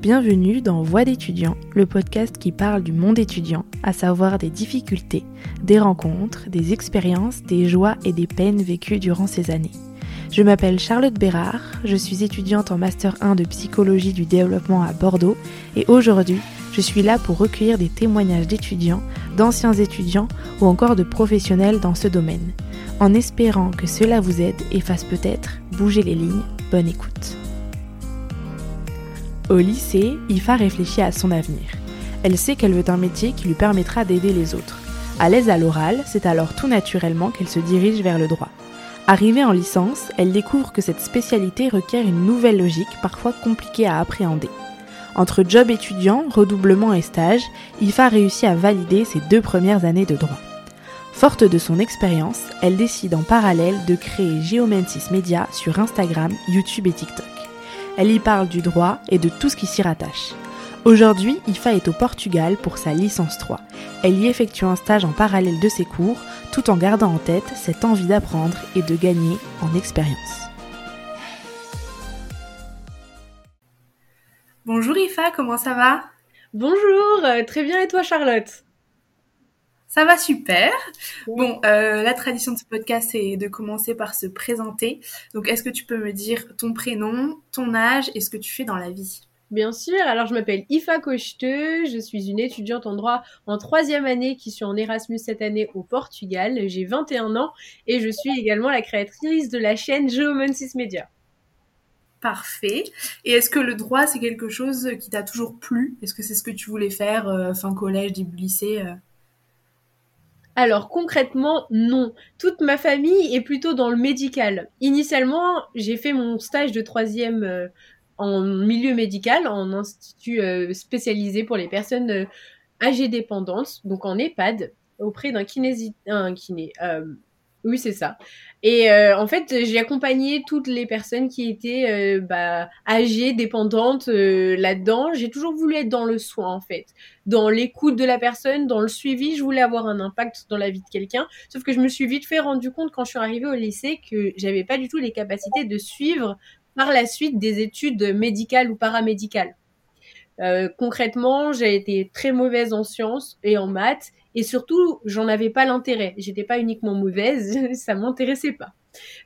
Bienvenue dans Voix d'étudiants, le podcast qui parle du monde étudiant, à savoir des difficultés, des rencontres, des expériences, des joies et des peines vécues durant ces années. Je m'appelle Charlotte Bérard, je suis étudiante en Master 1 de psychologie du développement à Bordeaux et aujourd'hui, je suis là pour recueillir des témoignages d'étudiants, d'anciens étudiants ou encore de professionnels dans ce domaine, en espérant que cela vous aide et fasse peut-être bouger les lignes. Bonne écoute. Au lycée, Ifa réfléchit à son avenir. Elle sait qu'elle veut un métier qui lui permettra d'aider les autres. À l'aise à l'oral, c'est alors tout naturellement qu'elle se dirige vers le droit. Arrivée en licence, elle découvre que cette spécialité requiert une nouvelle logique parfois compliquée à appréhender. Entre job étudiant, redoublement et stage, Ifa réussit à valider ses deux premières années de droit. Forte de son expérience, elle décide en parallèle de créer Geomantis Media sur Instagram, YouTube et TikTok. Elle y parle du droit et de tout ce qui s'y rattache. Aujourd'hui, Ifa est au Portugal pour sa licence 3. Elle y effectue un stage en parallèle de ses cours, tout en gardant en tête cette envie d'apprendre et de gagner en expérience. Bonjour Ifa, comment ça va? Bonjour, euh, très bien et toi Charlotte? Ça va super. Bon, euh, la tradition de ce podcast, c'est de commencer par se présenter. Donc, est-ce que tu peux me dire ton prénom, ton âge et ce que tu fais dans la vie? Bien sûr, alors je m'appelle Ifa Cocheteux, je suis une étudiante en droit en troisième année qui suis en Erasmus cette année au Portugal. J'ai 21 ans et je suis également la créatrice de la chaîne Geomantis Media. Parfait. Et est-ce que le droit, c'est quelque chose qui t'a toujours plu? Est-ce que c'est ce que tu voulais faire euh, fin collège, début lycée euh? Alors concrètement, non. Toute ma famille est plutôt dans le médical. Initialement, j'ai fait mon stage de troisième euh, en milieu médical, en institut euh, spécialisé pour les personnes euh, âgées dépendantes, donc en EHPAD, auprès d'un kinési... kiné. Oui, c'est ça. Et euh, en fait, j'ai accompagné toutes les personnes qui étaient euh, bah, âgées, dépendantes euh, là-dedans. J'ai toujours voulu être dans le soin, en fait, dans l'écoute de la personne, dans le suivi. Je voulais avoir un impact dans la vie de quelqu'un. Sauf que je me suis vite fait rendu compte quand je suis arrivée au lycée que j'avais pas du tout les capacités de suivre par la suite des études médicales ou paramédicales. Concrètement, j'ai été très mauvaise en sciences et en maths et surtout, j'en avais pas l'intérêt. J'étais pas uniquement mauvaise, ça m'intéressait pas.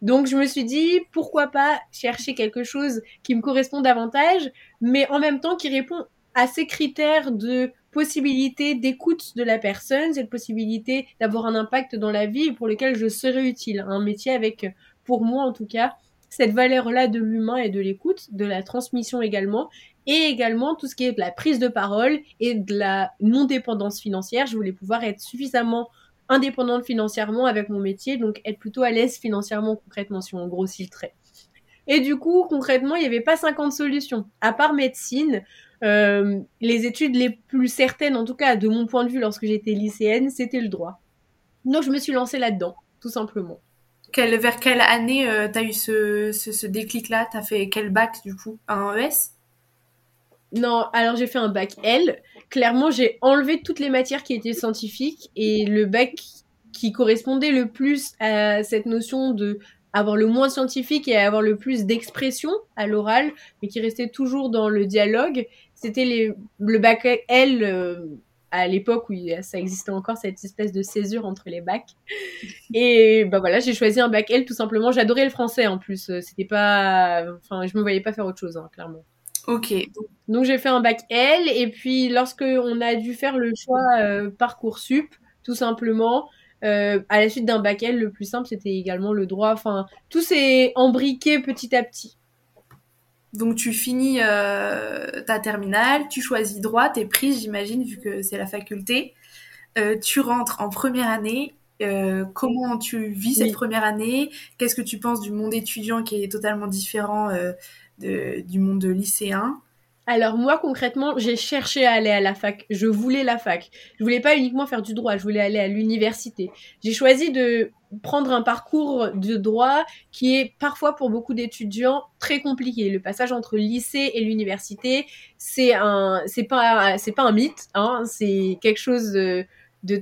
Donc je me suis dit pourquoi pas chercher quelque chose qui me correspond davantage, mais en même temps qui répond à ces critères de possibilité d'écoute de la personne, cette possibilité d'avoir un impact dans la vie pour lequel je serais utile. Un métier avec, pour moi en tout cas, cette valeur-là de l'humain et de l'écoute, de la transmission également, et également tout ce qui est de la prise de parole et de la non-dépendance financière. Je voulais pouvoir être suffisamment indépendante financièrement avec mon métier, donc être plutôt à l'aise financièrement concrètement si on grossit le trait. Et du coup, concrètement, il n'y avait pas 50 solutions. À part médecine, euh, les études les plus certaines, en tout cas de mon point de vue lorsque j'étais lycéenne, c'était le droit. Donc je me suis lancée là-dedans, tout simplement. Quelle, vers quelle année euh, tu as eu ce, ce, ce déclic-là? T'as fait quel bac du coup? Un ES non, alors j'ai fait un bac L. Clairement, j'ai enlevé toutes les matières qui étaient scientifiques et le bac qui correspondait le plus à cette notion de avoir le moins scientifique et avoir le plus d'expression à l'oral, mais qui restait toujours dans le dialogue, c'était le bac L euh, à l'époque où ça existait encore cette espèce de césure entre les bacs. Et bah voilà, j'ai choisi un bac L tout simplement. J'adorais le français en plus. C'était pas, enfin, je me voyais pas faire autre chose, hein, clairement. Ok. Donc j'ai fait un bac L et puis lorsque on a dû faire le choix euh, parcoursup, tout simplement, euh, à la suite d'un bac L, le plus simple c'était également le droit. Enfin, tout s'est embriqué petit à petit. Donc tu finis euh, ta terminale, tu choisis droit, t'es prise, j'imagine, vu que c'est la faculté. Euh, tu rentres en première année. Comment tu vis cette première année? Qu'est-ce que tu penses du monde étudiant qui est totalement différent euh, du monde lycéen alors moi concrètement, j'ai cherché à aller à la fac. Je voulais la fac. Je voulais pas uniquement faire du droit, je voulais aller à l'université. J'ai choisi de prendre un parcours de droit qui est parfois pour beaucoup d'étudiants très compliqué. Le passage entre lycée et l'université, c'est un c'est pas c'est pas un mythe hein, c'est quelque chose de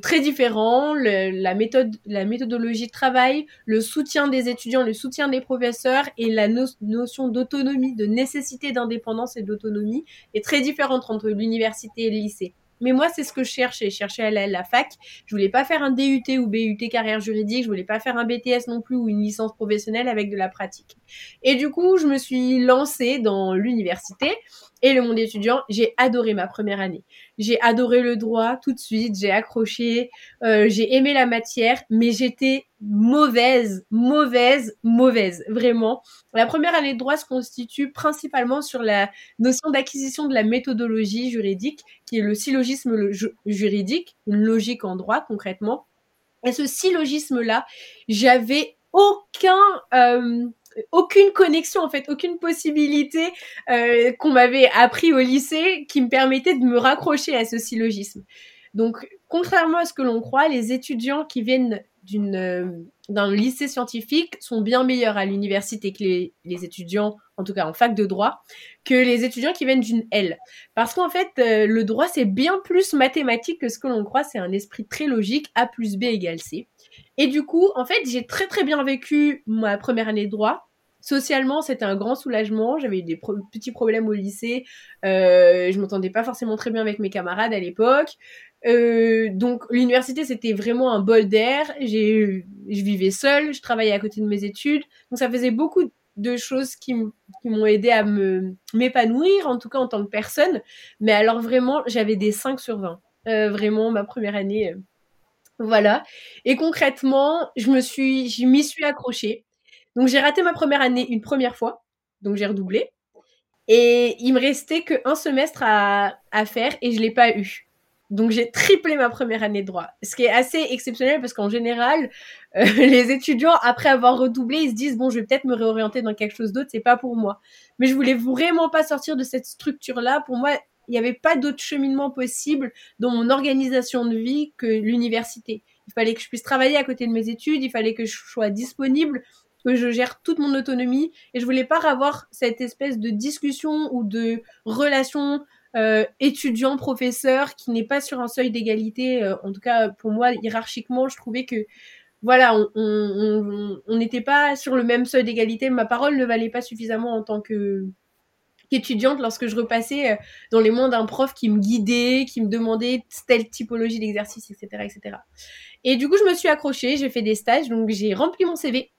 très différents, la méthode, la méthodologie de travail, le soutien des étudiants, le soutien des professeurs et la notion d'autonomie, de nécessité d'indépendance et d'autonomie est très différente entre l'université et le lycée. Mais moi, c'est ce que je cherchais. Je cherchais à à la fac. Je voulais pas faire un DUT ou BUT carrière juridique. Je voulais pas faire un BTS non plus ou une licence professionnelle avec de la pratique. Et du coup, je me suis lancée dans l'université et le monde étudiant. J'ai adoré ma première année. J'ai adoré le droit tout de suite. J'ai accroché. Euh, j'ai aimé la matière, mais j'étais mauvaise, mauvaise, mauvaise, vraiment. La première année de droit se constitue principalement sur la notion d'acquisition de la méthodologie juridique, qui est le syllogisme juridique, une logique en droit concrètement. Et ce syllogisme-là, j'avais aucun, euh, aucune connexion en fait, aucune possibilité euh, qu'on m'avait appris au lycée qui me permettait de me raccrocher à ce syllogisme. Donc, contrairement à ce que l'on croit, les étudiants qui viennent d'une euh, d'un lycée scientifique sont bien meilleurs à l'université que les, étudiants, en tout cas en fac de droit, que les étudiants qui viennent d'une L. Parce qu'en fait, euh, le droit, c'est bien plus mathématique que ce que l'on croit. C'est un esprit très logique. A plus B égale C. Et du coup, en fait, j'ai très très bien vécu ma première année de droit. Socialement, c'était un grand soulagement. J'avais eu des petits problèmes au lycée. Euh, je m'entendais pas forcément très bien avec mes camarades à l'époque. Euh, donc l'université c'était vraiment un bol d'air. J'ai, je vivais seule, je travaillais à côté de mes études, donc ça faisait beaucoup de choses qui, m'ont aidé à m'épanouir, en tout cas en tant que personne. Mais alors vraiment, j'avais des 5 sur 20. Euh, vraiment, ma première année, euh, voilà. Et concrètement, je me suis, je m'y suis accrochée. Donc j'ai raté ma première année une première fois, donc j'ai redoublé. Et il me restait qu'un semestre à, faire et je l'ai pas eu. Donc j'ai triplé ma première année de droit, ce qui est assez exceptionnel parce qu'en général, euh, les étudiants après avoir redoublé, ils se disent bon, je vais peut-être me réorienter dans quelque chose d'autre, c'est pas pour moi. Mais je voulais vraiment pas sortir de cette structure-là. Pour moi, il n'y avait pas d'autre cheminement possible dans mon organisation de vie que l'université. Il fallait que je puisse travailler à côté de mes études, il fallait que je sois disponible, que je gère toute mon autonomie et je voulais pas avoir cette espèce de discussion ou de relation euh, étudiant professeur qui n'est pas sur un seuil d'égalité. Euh, en tout cas, pour moi, hiérarchiquement, je trouvais que voilà, on n'était pas sur le même seuil d'égalité. Ma parole ne valait pas suffisamment en tant que qu'étudiante lorsque je repassais euh, dans les mains d'un prof qui me guidait, qui me demandait telle typologie d'exercice, etc., etc. Et du coup, je me suis accrochée, j'ai fait des stages, donc j'ai rempli mon CV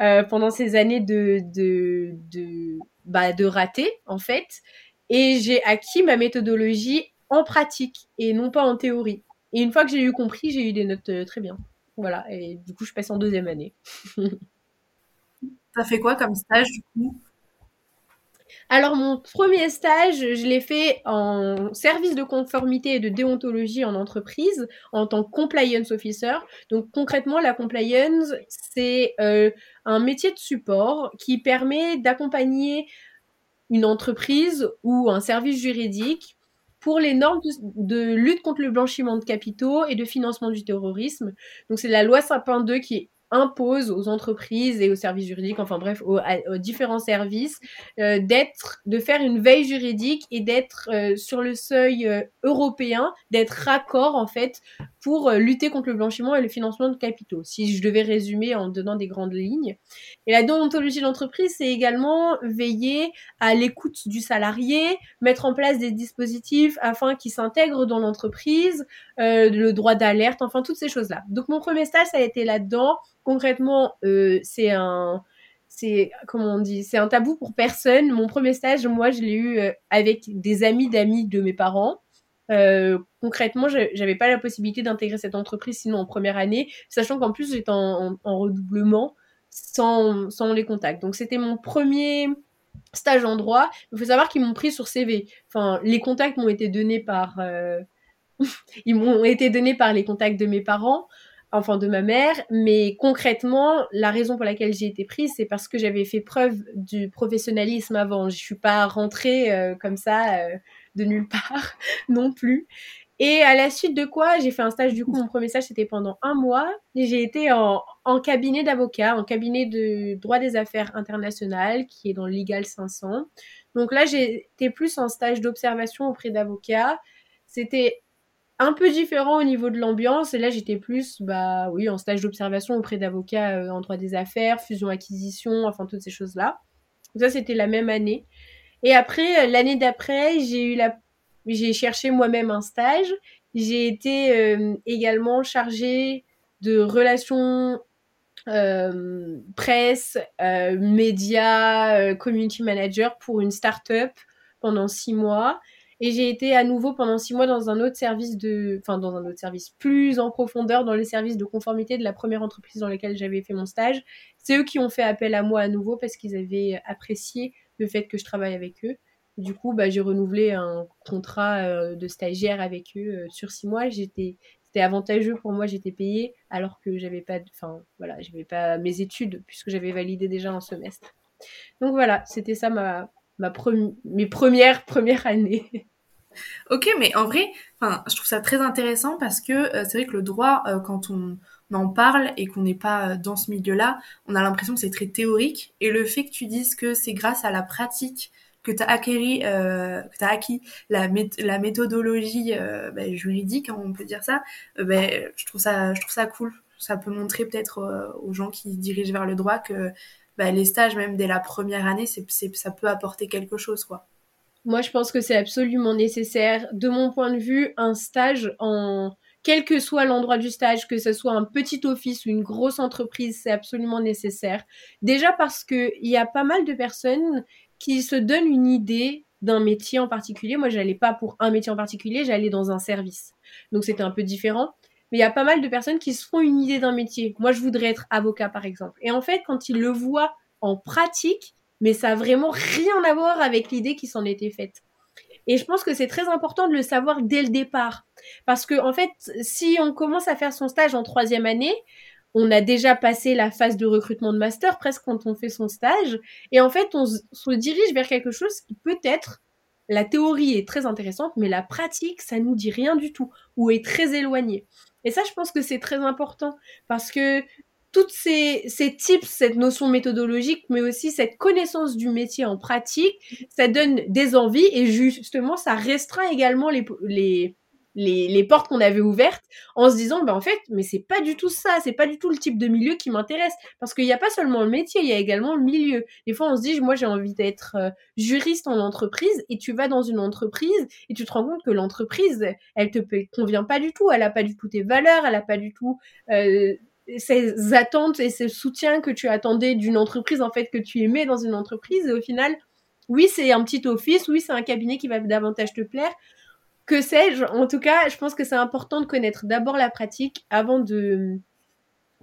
euh, pendant ces années de de de bah, de raté en fait et j'ai acquis ma méthodologie en pratique et non pas en théorie. Et une fois que j'ai eu compris, j'ai eu des notes euh, très bien. Voilà, et du coup, je passe en deuxième année. T'as fait quoi comme stage du coup? Alors mon premier stage, je l'ai fait en service de conformité et de déontologie en entreprise en tant que compliance officer. Donc concrètement, la compliance, c'est euh, un métier de support qui permet d'accompagner une entreprise ou un service juridique pour les normes de, lutte contre le blanchiment de capitaux et de financement du terrorisme. Donc c'est la loi Sapin 2 qui impose aux entreprises et aux services juridiques, enfin bref, aux, différents services, euh, d'être, de faire une veille juridique et d'être euh, sur le seuil euh, européen, d'être raccord en fait pour lutter contre le blanchiment et le financement de capitaux. Si je devais résumer en donnant des grandes lignes. Et la déontologie de l'entreprise, c'est également veiller à l'écoute du salarié, mettre en place des dispositifs afin qu'il s'intègre dans l'entreprise, le droit d'alerte, enfin toutes ces choses-là. Donc mon premier stage, ça a été là-dedans concrètement, euh, c'est un, c'est comment on dit, c'est un tabou pour personne. Mon premier stage, moi, je l'ai eu euh, avec des amis d'amis de mes parents. Euh, concrètement, j'avais pas la possibilité d'intégrer cette entreprise sinon en première année, sachant qu'en plus j'étais en, redoublement sans, sans les contacts. Donc c'était mon premier stage en droit. Il faut savoir qu'ils m'ont pris sur CV. Enfin, les contacts m'ont été donnés par ils m'ont été donnés par les contacts de mes parents enfin de ma mère, mais concrètement, la raison pour laquelle j'ai été prise, c'est parce que j'avais fait preuve du professionnalisme avant. Je suis pas rentrée euh, comme ça euh, de nulle part non plus. Et à la suite de quoi, j'ai fait un stage, du coup, mon premier stage, c'était pendant un mois. J'ai été en, en cabinet d'avocat, en cabinet de droit des affaires internationales, qui est dans le Legal 500. Donc là, j'étais plus en stage d'observation auprès d'avocats. C'était un peu différent au niveau de l'ambiance. Et là, j'étais plus, bah oui, en stage d'observation auprès d'avocats euh, en droit des affaires, fusion-acquisition, enfin toutes ces choses-là. Ça, c'était la même année. Et après, euh, l'année d'après, j'ai eu la, j'ai cherché moi-même un stage. J'ai été euh, également chargée de relations euh, presse, médias, community manager pour une start-up pendant six mois. Et j'ai été à nouveau pendant six mois dans un autre service de, enfin dans un autre service plus en profondeur, dans le service de conformité de la première entreprise dans laquelle j'avais fait mon stage. C'est eux qui ont fait appel à moi à nouveau parce qu'ils avaient apprécié le fait que je travaille avec eux. du coup, bah, j'ai renouvelé un contrat euh, de stagiaire avec eux euh, sur six mois. J'étais, c'était avantageux pour moi. J'étais payée alors que j'avais pas, enfin voilà, j'avais pas mes études puisque j'avais validé déjà un semestre. Donc voilà, c'était ça ma ma mes premières premières années. Ok, mais en vrai, je trouve ça très intéressant parce que euh, c'est vrai que le droit, euh, quand on, en parle et qu'on n'est pas euh, dans ce milieu-là, on a l'impression que c'est très théorique. Et le fait que tu dises que c'est grâce à la pratique que tu as as acquis la, méthodologie ben, juridique, hein, on peut dire ça, ben, je trouve ça, je trouve ça cool. Ça peut montrer peut-être aux gens qui dirigent vers le droit que ben, les stages, même dès la première année, ça peut apporter quelque chose, quoi. Moi, je pense que c'est absolument nécessaire. De mon point de vue, un stage en quel que soit l'endroit du stage, que ce soit un petit office ou une grosse entreprise, c'est absolument nécessaire. Déjà parce que il y a pas mal de personnes qui se donnent une idée d'un métier en particulier. Moi, j'allais pas pour un métier en particulier, j'allais dans un service. Donc c'était un peu différent. Mais il y a pas mal de personnes qui se font une idée d'un métier. Moi, je voudrais être avocat, par exemple. Et en fait, quand ils le voient en pratique, mais ça a vraiment rien à voir avec l'idée qui s'en était faite. Et je pense que c'est très important de le savoir dès le départ. Parce que, en fait, si on commence à faire son stage en troisième année, on a déjà passé la phase de recrutement de master presque quand on fait son stage. Et en fait, on se dirige vers quelque chose qui peut être, la théorie est très intéressante, mais la pratique, ça nous dit rien du tout, ou est très éloigné. Et ça, je pense que c'est très important parce que toutes ces, ces tips, cette notion méthodologique, mais aussi cette connaissance du métier en pratique, ça donne des envies et justement, ça restreint également les, les, les, portes qu'on avait ouvertes en se disant, bah, en fait, mais c'est pas du tout ça, c'est pas du tout le type de milieu qui m'intéresse. Parce qu'il n'y a pas seulement le métier, il y a également le milieu. Des fois, on se dit, moi, j'ai envie d'être euh, juriste en entreprise et tu vas dans une entreprise et tu te rends compte que l'entreprise, elle te convient pas du tout, elle a pas du tout tes valeurs, elle a pas du tout, euh, ces attentes et ce soutien que tu attendais d'une entreprise, en fait, que tu aimais dans une entreprise. Et au final, oui, c'est un petit office, oui, c'est un cabinet qui va davantage te plaire. Que sais-je? En tout cas, je pense que c'est important de connaître d'abord la pratique avant de...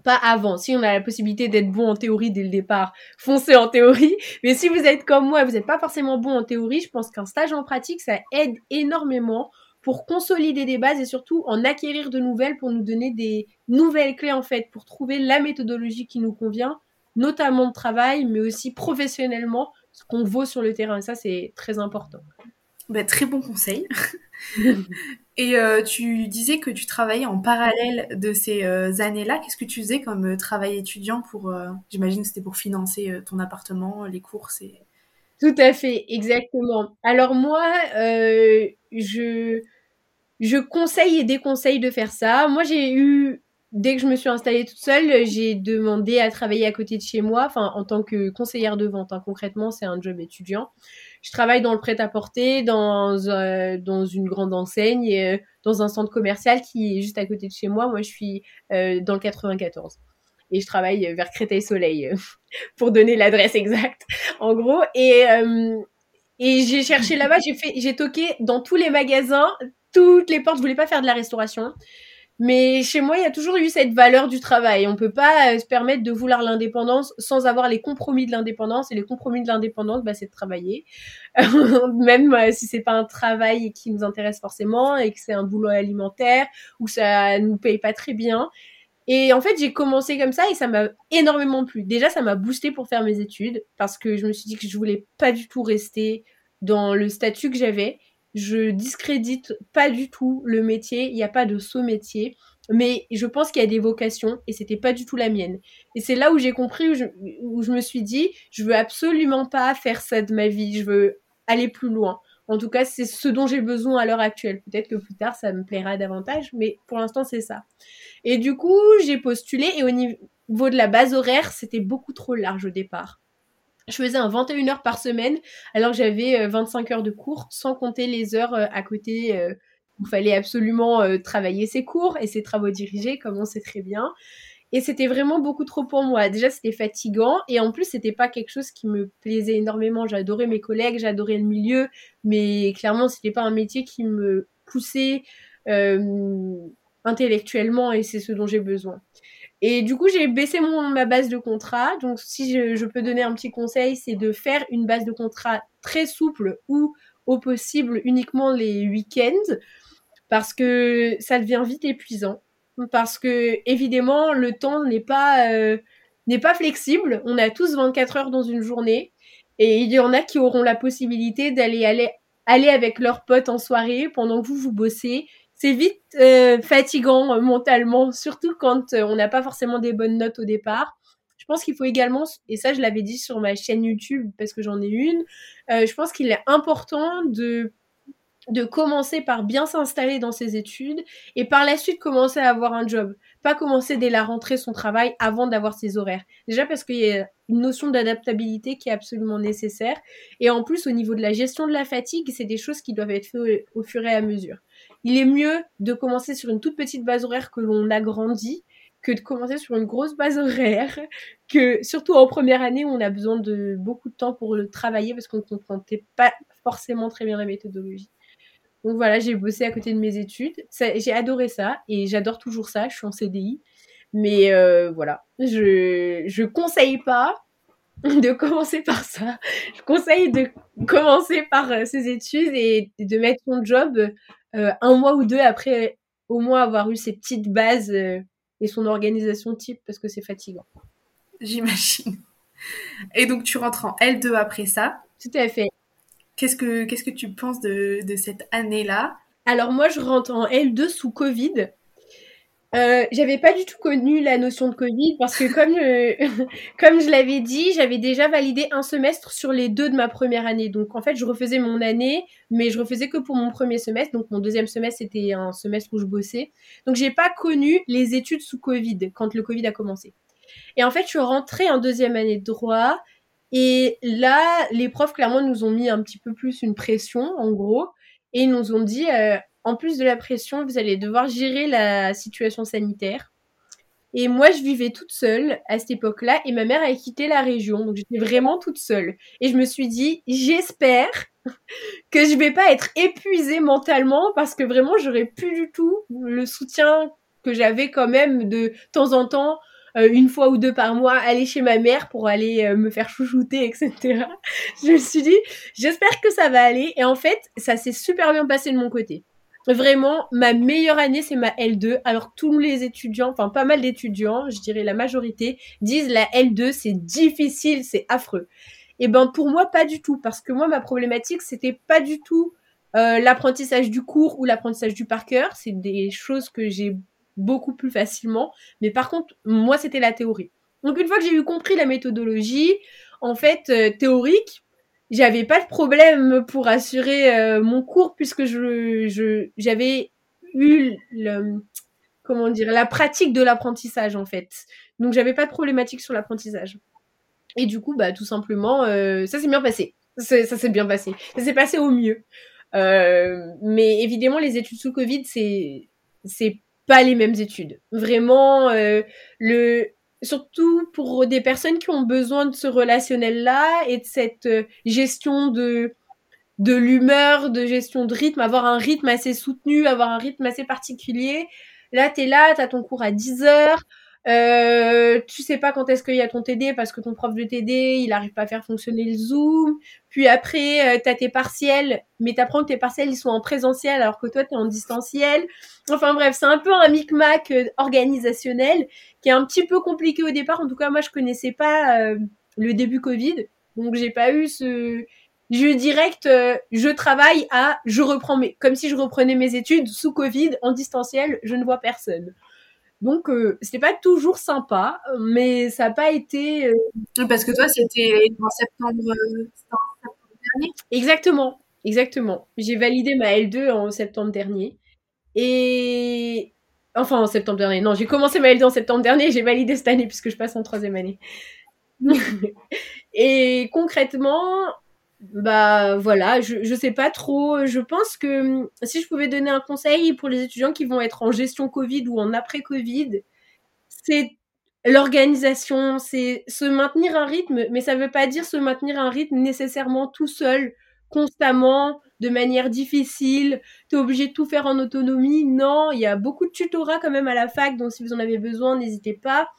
Pas avant. Si on a la possibilité d'être bon en théorie dès le départ, foncez en théorie. Mais si vous êtes comme moi, vous n'êtes pas forcément bon en théorie, je pense qu'un stage en pratique, ça aide énormément pour consolider des bases et surtout en acquérir de nouvelles pour nous donner des nouvelles clés en fait pour trouver la méthodologie qui nous convient, notamment de travail, mais aussi professionnellement, ce qu'on vaut sur le terrain. Et ça, c'est très important. Bah, très bon conseil. et euh, tu disais que tu travaillais en parallèle de ces euh, années-là. Qu'est-ce que tu faisais comme euh, travail étudiant pour, j'imagine que c'était pour financer ton appartement, les courses et... Tout à fait, exactement. Alors moi, je, je conseille et déconseille de faire ça. Moi, j'ai eu, dès que je me suis installée toute seule, j'ai demandé à travailler à côté de chez moi, enfin, en tant que conseillère de vente. Hein. Concrètement, c'est un job étudiant. Je travaille dans le prêt-à-porter, dans, euh, dans une grande enseigne, euh, dans un centre commercial qui est juste à côté de chez moi. Moi, je suis euh, dans le 94 et je travaille vers Créteil-Soleil pour donner l'adresse exacte en gros et et j'ai cherché là-bas, j'ai fait, j'ai toqué dans tous les magasins, toutes les portes. Je voulais pas faire de la restauration. Mais chez moi, il y a toujours eu cette valeur du travail. On peut pas euh, se permettre de vouloir l'indépendance sans avoir les compromis de l'indépendance. Et les compromis de l'indépendance, bah, c'est de travailler. Même euh, si c'est pas un travail qui nous intéresse forcément et que c'est un boulot alimentaire ou ça nous paye pas très bien. Et en fait, j'ai commencé comme ça et ça m'a énormément plu. Déjà, ça m'a boosté pour faire mes études parce que je me suis dit que je voulais pas du tout rester dans le statut que j'avais. Je discrédite pas du tout le métier. Il n'y a pas de saut métier. Mais je pense qu'il y a des vocations et c'était pas du tout la mienne. Et c'est là où j'ai compris, où je, où je me suis dit, je veux absolument pas faire ça de ma vie. Je veux aller plus loin. En tout cas, c'est ce dont j'ai besoin à l'heure actuelle. Peut-être que plus tard, ça me plaira davantage, mais pour l'instant, c'est ça. Et du coup, j'ai postulé et au niveau de la base horaire, c'était beaucoup trop large au départ. Je faisais un 21 heures par semaine, alors que j'avais 25 heures de cours, sans compter les heures à côté il fallait absolument euh, travailler ses cours et ses travaux dirigés, comme on sait très bien. Et c'était vraiment beaucoup trop pour moi. Déjà, c'était fatigant et en plus, c'était pas quelque chose qui me plaisait énormément. J'adorais mes collègues, j'adorais le milieu, mais clairement, c'était pas un métier qui me poussait euh, intellectuellement et c'est ce dont j'ai besoin. Et du coup, j'ai baissé ma base de contrat. Donc, si je, je peux donner un petit conseil, c'est de faire une base de contrat très souple ou au possible uniquement les week-ends parce que ça devient vite épuisant. Parce que évidemment, le temps n'est pas euh, n'est pas flexible. On a tous 24 heures dans une journée et il y en a qui auront la possibilité d'aller aller aller avec leurs potes en soirée pendant que vous vous bossez. C'est vite euh, fatigant euh, mentalement, surtout quand on n'a pas forcément des bonnes notes au départ. Je pense qu'il faut également, et ça je l'avais dit sur ma chaîne YouTube parce que j'en ai une, je pense qu'il est important de de commencer par bien s'installer dans ses études et par la suite commencer à avoir un job. Pas commencer dès la rentrée son travail avant d'avoir ses horaires. Déjà parce qu'il y a une notion d'adaptabilité qui est absolument nécessaire. Et en plus, au niveau de la gestion de la fatigue, c'est des choses qui doivent être faites au, fur et à mesure. Il est mieux de commencer sur une toute petite base horaire que l'on agrandit que de commencer sur une grosse base horaire, que surtout en première année on a besoin de beaucoup de temps pour le travailler parce qu'on ne comprendait pas forcément très bien la méthodologie. Donc voilà, j'ai bossé à côté de mes études. J'ai adoré ça et j'adore toujours ça. Je suis en CDI. Mais euh, voilà, je je conseille pas de commencer par ça. Je conseille de commencer par euh, ses études et de mettre son job euh, un mois ou deux après au moins avoir eu ses petites bases et son organisation type parce que c'est fatigant. J'imagine. Et donc tu rentres en L2 après ça? Tout à fait. Qu'est-ce que, qu'est-ce que tu penses de, de cette année-là? Alors moi, je rentre en L2 sous Covid. Euh, j'avais pas du tout connu la notion de Covid parce que comme je, comme je l'avais dit, j'avais déjà validé un semestre sur les deux de ma première année. Donc en fait, je refaisais mon année, mais je refaisais que pour mon premier semestre. Donc mon deuxième semestre c'était un semestre où je bossais. Donc j'ai pas connu les études sous Covid quand le Covid a commencé. Et en fait, je suis rentrée en deuxième année de droit et là, les profs, clairement, nous ont mis un petit peu plus une pression, en gros, et ils nous ont dit, euh, en plus de la pression, vous allez devoir gérer la situation sanitaire. Et moi, je vivais toute seule à cette époque-là, et ma mère a quitté la région, donc j'étais vraiment toute seule. Et je me suis dit, j'espère que je vais pas être épuisée mentalement, parce que vraiment, j'aurais plus du tout le soutien que j'avais quand même de temps en temps une fois ou deux par mois aller chez ma mère pour aller euh, me faire chouchouter, etc. je me suis dit, j'espère que ça va aller. Et en fait, ça s'est super bien passé de mon côté. Vraiment, ma meilleure année, c'est ma L2. Alors tous les étudiants, enfin pas mal d'étudiants, je dirais la majorité, disent la L2, c'est difficile, c'est affreux. Et ben pour moi, pas du tout, parce que moi, ma problématique, c'était pas du tout euh, l'apprentissage du cours ou l'apprentissage du par cœur. C'est des choses que j'ai beaucoup plus facilement. Mais par contre, moi, c'était la théorie. Donc une fois que j'ai eu compris la méthodologie, en fait, euh, théorique, j'avais pas de problème pour assurer euh, mon cours puisque je j'avais eu le comment dire la pratique de l'apprentissage en fait. Donc j'avais pas de problématique sur l'apprentissage. Et du coup, bah tout simplement, euh, ça s'est bien passé. Ça s'est bien passé. Ça s'est passé au mieux. mais évidemment, les études sous Covid, c'est c'est pas les mêmes études. Vraiment, euh, le surtout pour des personnes qui ont besoin de ce relationnel-là et de cette euh, gestion de de l'humeur, de gestion de rythme, avoir un rythme assez soutenu, avoir un rythme assez particulier. Là, t'es là, t'as ton cours à 10 heures, euh, tu sais pas quand est-ce qu'il y a ton TD parce que ton prof de TD, il arrive pas à faire fonctionner le Zoom. Puis après, euh, t'as tes partiels, mais t'apprends que tes partiels, ils sont en présentiel alors que toi, t'es en distanciel. Enfin bref, c'est un peu un micmac euh, organisationnel qui est un petit peu compliqué au départ. En tout cas, moi, je connaissais pas euh, le début Covid. Donc, j'ai pas eu ce jeu direct, je travaille à, je reprends mes, comme si je reprenais mes études sous Covid, en distanciel, je ne vois personne. Donc, euh, c'était pas toujours sympa, mais ça n'a pas été. Euh, Parce que toi, c'était en septembre, euh, septembre, dernier. Exactement. exactement. J'ai validé ma L2 en septembre dernier. Et enfin en septembre dernier. Non, j'ai commencé ma L2 en septembre dernier. J'ai validé cette année puisque je passe en troisième année. et concrètement, bah voilà, je, je sais pas trop. Je pense que hum, si je pouvais donner un conseil pour les étudiants qui vont être en gestion Covid ou en après-Covid, c'est l'organisation, c'est se maintenir un rythme, mais ça veut pas dire se maintenir un rythme nécessairement tout seul, constamment, de manière difficile. Tu es obligé de tout faire en autonomie. Non, il y a beaucoup de tutorats quand même à la fac, donc si vous en avez besoin, n'hésitez pas.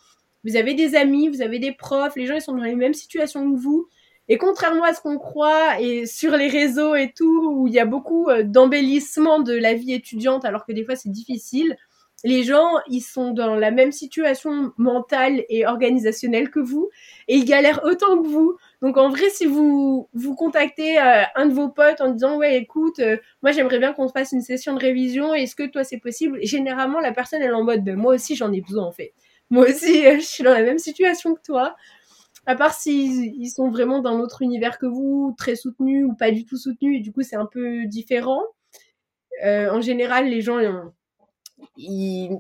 Vous avez des amis, vous avez des profs, les gens ils sont dans les mêmes situations que vous. Et contrairement à ce qu'on croit, et sur les réseaux et tout, où il y a beaucoup euh, d'embellissement de la vie étudiante, alors que des fois c'est difficile, les gens, ils sont dans la même situation mentale et organisationnelle que vous, et ils galèrent autant que vous. Donc en vrai, si vous vous contactez euh, un de vos potes en disant ouais, écoute, euh, moi j'aimerais bien qu'on fasse une session de révision, est-ce que toi c'est possible? Généralement, la personne elle est en mode ben moi aussi j'en ai besoin en fait. Moi aussi, je suis dans la même situation que toi. À part s'ils ils sont vraiment dans autre univers que vous, très soutenus ou pas du tout soutenus, et du coup c'est un peu différent. Euh, en général, les gens,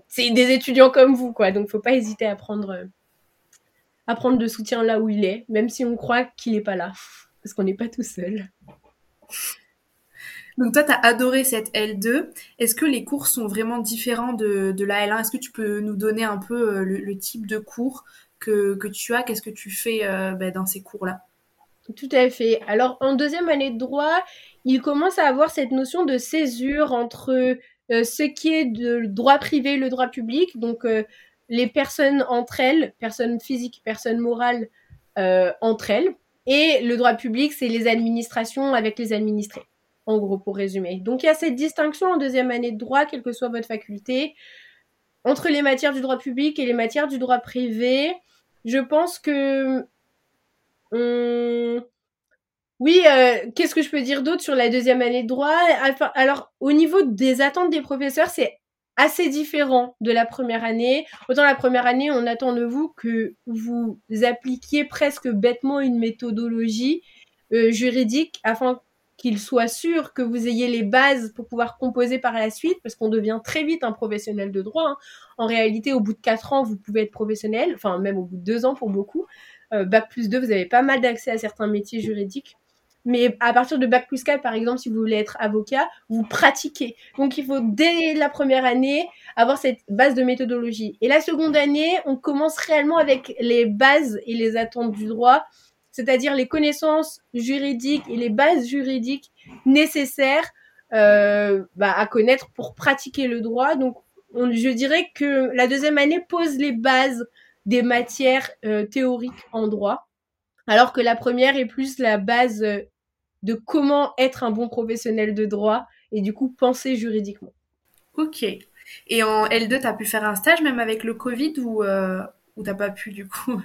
c'est des étudiants comme vous, quoi. Donc faut pas hésiter à prendre, à prendre de soutien là où il est, même si on croit qu'il n'est pas là, parce qu'on n'est pas tout seul. Donc toi, tu as adoré cette L2. Est-ce que les cours sont vraiment différents de, la L1 Est-ce que tu peux nous donner un peu euh, le type de cours que, tu as, qu'est-ce que tu fais euh, ben, dans ces cours-là? Tout à fait. Alors en deuxième année de droit, il commence à avoir cette notion de césure entre euh, ce qui est de droit privé et le droit public, donc euh, les personnes entre elles, personnes physiques, personnes morales entre elles, et le droit public, c'est les administrations avec les administrés, en gros pour résumer. Donc il y a cette distinction en deuxième année de droit, quelle que soit votre faculté, entre les matières du droit public et les matières du droit privé je pense que oui, euh, qu'est-ce que je peux dire d'autre sur la deuxième année de droit? Alors, au niveau des attentes des professeurs, c'est assez différent de la première année. Autant la première année, on attend de vous que vous appliquiez presque bêtement une méthodologie euh, juridique afin qu'il soit sûr que vous ayez les bases pour pouvoir composer par la suite, parce qu'on devient très vite un professionnel de droit. Hein. En réalité, au bout de quatre ans, vous pouvez être professionnel, enfin même au bout de deux ans pour beaucoup. Euh, bac plus 2, vous avez pas mal d'accès à certains métiers juridiques. Mais à partir de Bac plus 4, par exemple, si vous voulez être avocat, vous pratiquez. Donc il faut dès la première année avoir cette base de méthodologie. Et la seconde année, on commence réellement avec les bases et les attentes du droit c'est-à-dire les connaissances juridiques et les bases juridiques nécessaires euh, bah, à connaître pour pratiquer le droit. Donc, je dirais que la deuxième année pose les bases des matières euh, théoriques en droit, alors que la première est plus la base euh, de comment être un bon professionnel de droit et du coup penser juridiquement. Ok. Et en L2, tu as pu faire un stage même avec le Covid ou, ou t'as pas pu du coup?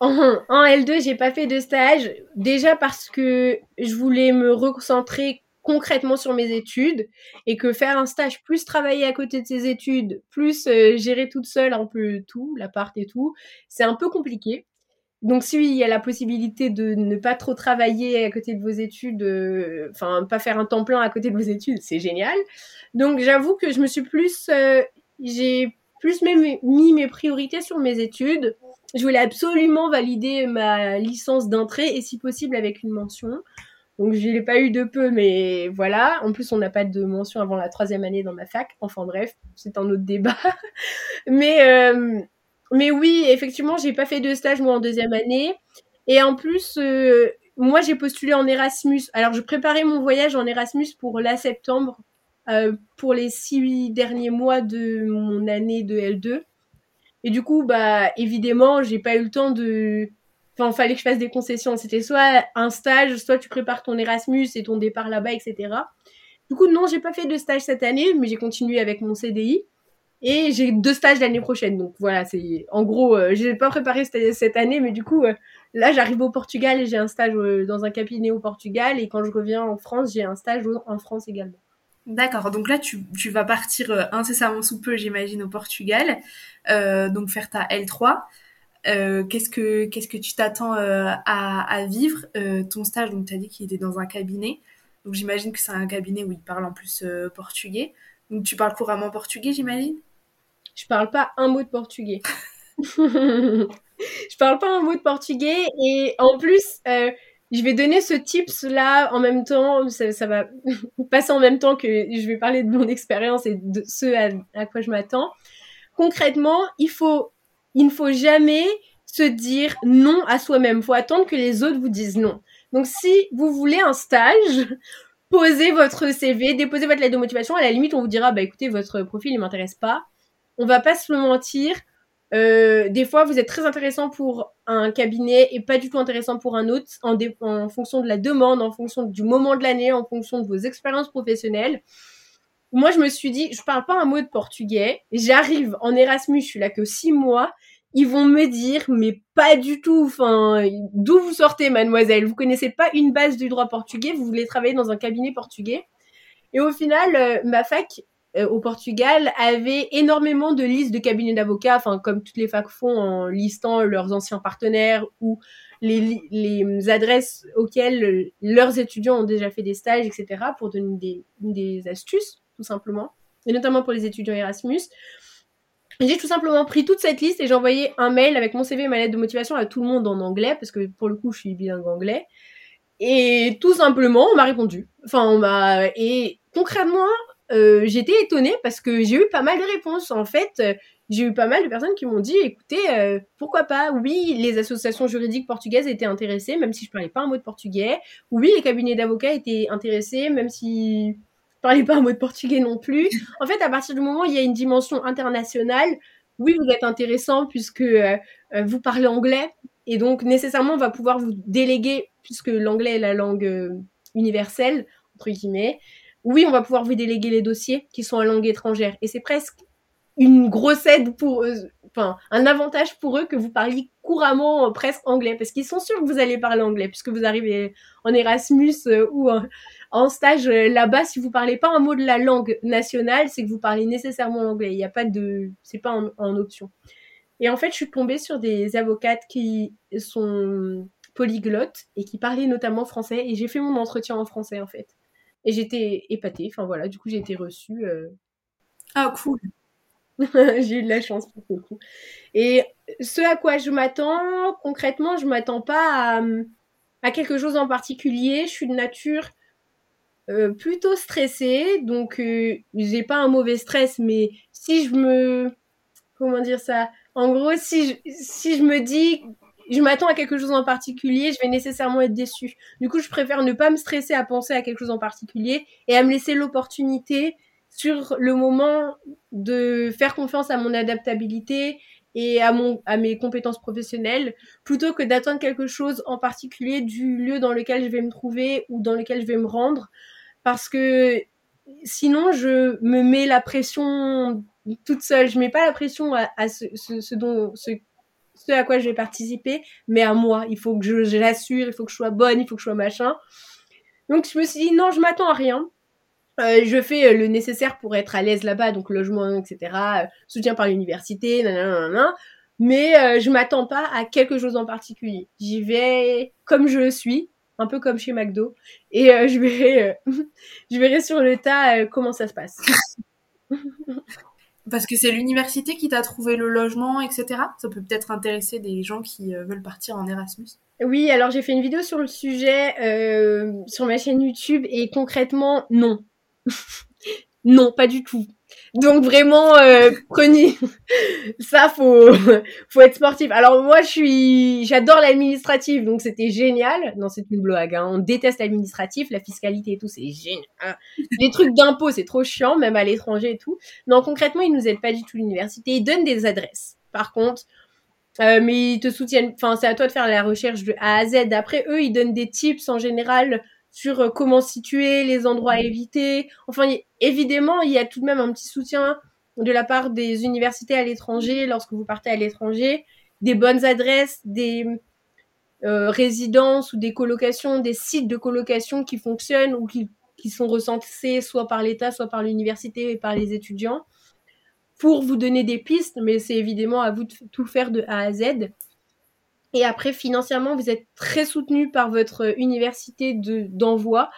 En, en L2, j'ai pas fait de stage. Déjà parce que je voulais me recentrer concrètement sur mes études et que faire un stage plus travailler à côté de ses études plus euh, gérer toute seule un peu tout l'appart et tout c'est un peu compliqué. Donc si il y a la possibilité de ne pas trop travailler à côté de vos études euh, enfin pas faire un temps plein à côté de vos études c'est génial. Donc j'avoue que je me suis plus euh, j'ai plus mis mes priorités sur mes études je voulais absolument valider ma licence d'entrée et si possible avec une mention. Donc je l'ai pas eu de peu, mais voilà. En plus, on n'a pas de mention avant la troisième année dans ma fac. Enfin bref, c'est un autre débat. mais euh, mais oui, effectivement, j'ai pas fait de stage moi en deuxième année. Et en plus, euh, moi j'ai postulé en Erasmus. Alors je préparais mon voyage en Erasmus pour la septembre, euh, pour les six derniers mois de mon année de L2. Et du coup, bah, évidemment, j'ai pas eu le temps de. Enfin, fallait que je fasse des concessions. C'était soit un stage, soit tu prépares ton Erasmus et ton départ là-bas, etc. Du coup, non, j'ai pas fait de stage cette année, mais j'ai continué avec mon CDI. Et j'ai deux stages l'année prochaine. Donc voilà, c'est en gros, euh, j'ai pas préparé cette, année, mais du coup, euh, là, j'arrive au Portugal et j'ai un stage euh, dans un cabinet au Portugal. Et quand je reviens en France, j'ai un stage en France également. D'accord, donc là tu, vas partir euh, incessamment sous peu, j'imagine, au Portugal, euh, donc faire ta L3. Euh, qu'est-ce que tu t'attends à, vivre Ton stage, donc tu as dit qu'il était dans un cabinet. Donc j'imagine que c'est un cabinet où ils parlent en plus portugais. Donc tu parles couramment portugais, j'imagine? Je parle pas un mot de portugais. je parle pas un mot de portugais et en plus, je vais donner ce tips là en même temps, ça, va passer en même temps que je vais parler de mon expérience et de ce à, quoi je m'attends. Concrètement, il faut, il ne faut jamais se dire non à soi-même. Il faut attendre que les autres vous disent non. Donc si vous voulez un stage, posez votre CV, déposez votre lettre de motivation. À la limite, on vous dira, bah écoutez, votre profil ne m'intéresse pas. On va pas se le mentir. Euh, des fois, vous êtes très intéressant pour un cabinet et pas du tout intéressant pour un autre, en, en fonction de la demande, en fonction du moment de l'année, en fonction de vos expériences professionnelles. Moi, je me suis dit, je parle pas un mot de portugais. J'arrive en Erasmus, je suis là que six mois. Ils vont me dire, mais pas du tout. Enfin, d'où vous sortez, mademoiselle? Vous connaissez pas une base du droit portugais? Vous voulez travailler dans un cabinet portugais? Et au final, euh, ma fac euh, au Portugal avait énormément de listes de cabinets d'avocats, enfin comme toutes les facs font en listant leurs anciens partenaires ou les, les adresses auxquelles leurs étudiants ont déjà fait des stages, etc., pour donner des, des astuces, tout simplement, et notamment pour les étudiants Erasmus. J'ai tout simplement pris toute cette liste et j'ai envoyé un mail avec mon CV et ma lettre de motivation à tout le monde en anglais, parce que pour le coup, je suis bilingue anglais. Et tout simplement, on m'a répondu. Enfin, on m'a... Et concrètement, euh, j'étais étonnée parce que j'ai eu pas mal de réponses. En fait, euh, j'ai eu pas mal de personnes qui m'ont dit, écoutez, euh, pourquoi pas? Oui, les associations juridiques portugaises étaient intéressées, même si je parlais pas un mot de portugais. Oui, les cabinets d'avocats étaient intéressés, même si je parlais pas un mot de portugais non plus. En fait, à partir du moment où il y a une dimension internationale, oui, vous êtes intéressant puisque vous parlez anglais. Et donc, nécessairement, on va pouvoir vous déléguer, puisque l'anglais est la langue universelle, entre guillemets, oui, on va pouvoir vous déléguer les dossiers qui sont en langue étrangère. Et c'est presque une grosse aide pour eux, enfin, un avantage pour eux que vous parliez couramment euh, presque anglais, parce qu'ils sont sûrs que vous allez parler anglais, puisque vous arrivez en Erasmus euh, ou en, stage euh, là-bas, si vous parlez pas un mot de la langue nationale, c'est que vous parlez nécessairement l'anglais. Il n'y a pas de, c'est pas en, en, option. Et en fait, je suis tombée sur des avocates qui sont polyglottes et qui parlaient notamment français, et j'ai fait mon entretien en français en fait. Et j'étais épatée. Enfin voilà, du coup, j'ai été reçue. Euh. Ah, cool. j'ai eu de la chance pour le coup. Et ce à quoi je m'attends, concrètement, je m'attends pas à, quelque chose en particulier. Je suis de nature euh, plutôt stressée, donc euh, j'ai pas un mauvais stress, mais si je me, comment dire ça, en gros, si je, si je me dis je m'attends à quelque chose en particulier, je vais nécessairement être déçue. Du coup, je préfère ne pas me stresser à penser à quelque chose en particulier et à me laisser l'opportunité sur le moment de faire confiance à mon adaptabilité et à mon à mes compétences professionnelles plutôt que d'attendre quelque chose en particulier du lieu dans lequel je vais me trouver ou dans lequel je vais me rendre parce que sinon je me mets la pression toute seule je mets pas la pression à, ce, ce, ce, dont ce ce à quoi je vais participer, mais à moi. Il faut que je, l'assure, il faut que je sois bonne, il faut que je sois machin. Donc je me suis dit non, je m'attends à rien. Euh, je fais euh, le nécessaire pour être à l'aise là-bas, donc logement, etc. Euh, soutien par l'université, nanana. Mais je m'attends pas à quelque chose en particulier. J'y vais comme je suis, un peu comme chez McDo, et je je verrai sur le tas comment ça se passe. Parce que c'est l'université qui t'a trouvé le logement, etc. Ça peut peut-être intéresser des gens qui euh, veulent partir en Erasmus. Oui, alors j'ai fait une vidéo sur le sujet euh, sur ma chaîne YouTube et concrètement, non. non, pas du tout. Donc vraiment, euh, prenez ça, faut faut être sportif. Alors moi, je suis, j'adore l'administratif, donc c'était génial. Non, c'est une blague. Hein. On déteste l'administratif, la fiscalité et tout, c'est génial. Les trucs d'impôts, c'est trop chiant, même à l'étranger et tout. Non, concrètement, ils nous aident pas du tout l'université. Ils donnent des adresses. Par contre, euh, mais ils te soutiennent. Enfin, c'est à toi de faire la recherche de A à Z. Après, eux, ils donnent des tips en général sur euh, comment situer, les endroits à éviter. Enfin, évidemment, il y a tout de même un petit soutien de la part des universités à l'étranger lorsque vous partez à l'étranger, des bonnes adresses, des euh, résidences ou des colocations, des sites de colocation qui fonctionnent ou qui, qui sont recensés soit par l'État, soit par l'université et par les étudiants pour vous donner des pistes, mais c'est évidemment à vous de tout faire de A à Z. Et après, financièrement, vous êtes très soutenu par votre université d'envoi.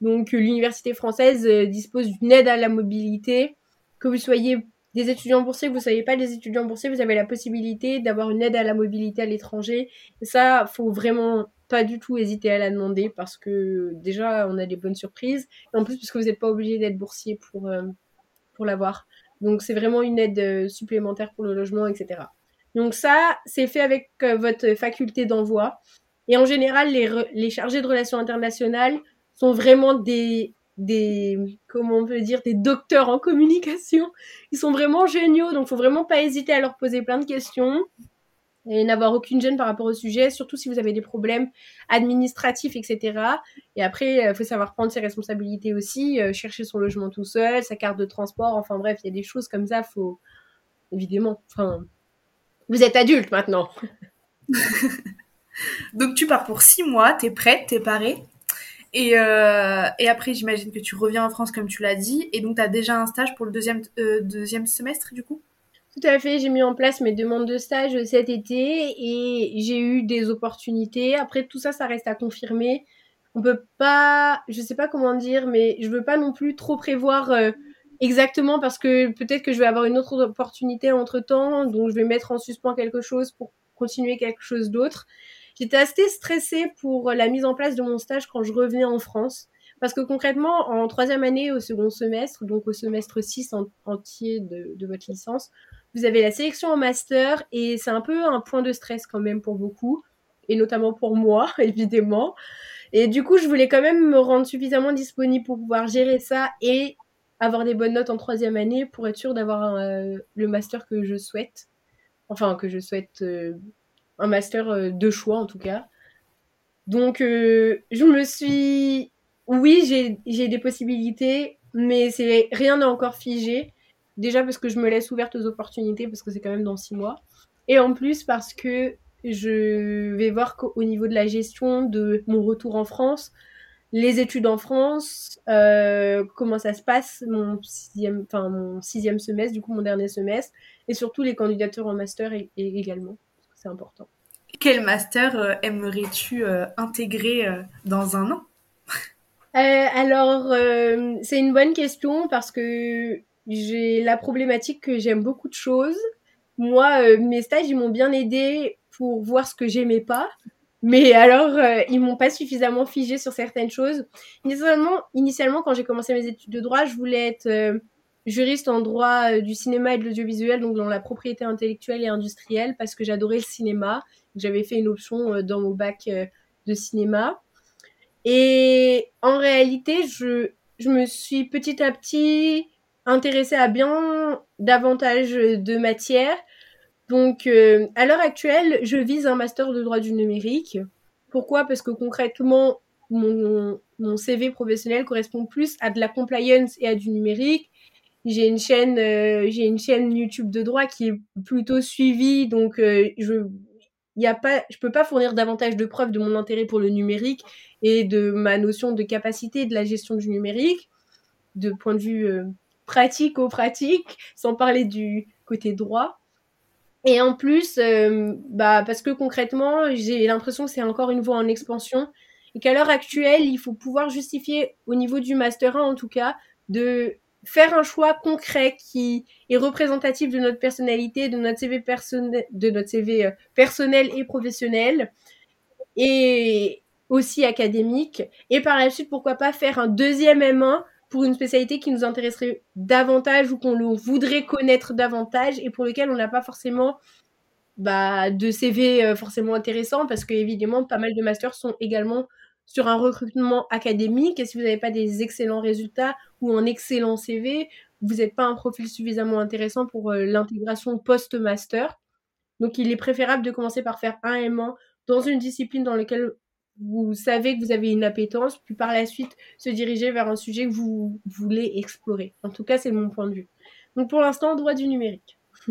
Donc l'université française dispose d'une aide à la mobilité. Que vous soyez des étudiants boursiers, que vous ne soyez pas des étudiants boursiers, vous avez la possibilité d'avoir une aide à la mobilité à l'étranger. Ça, faut vraiment pas du tout hésiter à la demander parce que déjà, on a des bonnes surprises. Et en plus, parce que vous n'êtes pas obligé d'être boursier pour, pour l'avoir. Donc c'est vraiment une aide supplémentaire pour le logement, etc. Donc ça, c'est fait avec votre faculté d'envoi. Et en général, les, chargés de relations internationales sont vraiment des, des, comment on peut dire, des docteurs en communication. Ils sont vraiment géniaux, donc faut vraiment pas hésiter à leur poser plein de questions et n'avoir aucune gêne par rapport au sujet, surtout si vous avez des problèmes administratifs, etc. Et après, il faut savoir prendre ses responsabilités aussi, euh, chercher son logement tout seul, sa carte de transport, enfin bref, il y a des choses comme ça, faut évidemment, enfin, vous êtes adulte maintenant. Donc tu pars pour six mois, t'es prête, t'es parée. Et, euh, et après, j'imagine que tu reviens en France comme tu l'as dit. Et donc, tu as déjà un stage pour le deuxième, euh, deuxième semestre, du coup? Tout à fait. J'ai mis en place mes demandes de stage cet été et j'ai eu des opportunités. Après, tout ça, ça reste à confirmer. On peut pas, je sais pas comment dire, mais je veux pas non plus trop prévoir euh, exactement parce que peut-être que je vais avoir une autre opportunité entre temps. Donc, je vais mettre en suspens quelque chose pour continuer quelque chose d'autre. J'étais assez stressée pour la mise en place de mon stage quand je revenais en France. Parce que concrètement, en troisième année au second semestre, donc au semestre 6 entier de, de, votre licence, vous avez la sélection en master et c'est un peu un point de stress quand même pour beaucoup, et notamment pour moi, évidemment. Et du coup, je voulais quand même me rendre suffisamment disponible pour pouvoir gérer ça et avoir des bonnes notes en troisième année pour être sûr d'avoir euh, le master que je souhaite. Enfin, que je souhaite euh, un master euh, de choix en tout cas. Donc je me suis, oui j'ai des possibilités, mais rien n'est encore figé. Déjà parce que je me laisse ouverte aux opportunités parce que c'est quand même dans six mois, et en plus parce que je vais voir qu'au niveau de la gestion de mon retour en France, les études en France, euh, comment ça se passe, mon sixième, enfin mon sixième semestre, du coup mon dernier semestre, et surtout les candidatures en master également c'est important. Quel master euh, aimerais-tu euh, intégrer dans un an? Alors, c'est une bonne question parce que j'ai la problématique que j'aime beaucoup de choses. Moi, mes stages, ils m'ont bien aidé pour voir ce que j'aimais pas. Mais alors, ils m'ont pas suffisamment figé sur certaines choses. Initialement, initialement quand j'ai commencé mes études de droit, je voulais être juriste en droit euh, du cinéma et de l'audiovisuel, donc dans la propriété intellectuelle et industrielle, parce que j'adorais le cinéma. J'avais fait une option euh, dans mon bac euh, de cinéma. Et en réalité, je, je me suis petit à petit intéressée à bien davantage de matières. Donc, à l'heure actuelle, je vise un master de droit du numérique. Pourquoi? Parce que concrètement, mon, CV professionnel correspond plus à de la compliance et à du numérique. J'ai une chaîne euh, j'ai une chaîne YouTube de droit qui est plutôt suivie. Donc euh, je y a pas je peux pas fournir davantage de preuves de mon intérêt pour le numérique et de ma notion de capacité de la gestion du numérique de point de vue euh, pratique au pratique sans parler du côté droit et en plus bah parce que concrètement j'ai l'impression que c'est encore une voie en expansion et qu'à l'heure actuelle il faut pouvoir justifier au niveau du master 1 en tout cas de faire un choix concret qui est représentatif de notre personnalité, de notre CV personnel, de notre CV euh, personnel et professionnel, et aussi académique. Et par la suite, pourquoi pas faire un deuxième M1 pour une spécialité qui nous intéresserait davantage ou qu'on voudrait connaître davantage et pour lequel on n'a pas forcément bah, de CV euh, forcément intéressant parce que évidemment pas mal de masters sont également sur un recrutement académique et si vous n'avez pas des excellents résultats ou un excellent CV, vous n'êtes pas un profil suffisamment intéressant pour euh, l'intégration post-master. Donc il est préférable de commencer par faire un M1 dans une discipline dans laquelle vous savez que vous avez une appétence, puis par la suite se diriger vers un sujet que vous voulez explorer. En tout cas, c'est mon point de vue. Donc pour l'instant, droit du numérique.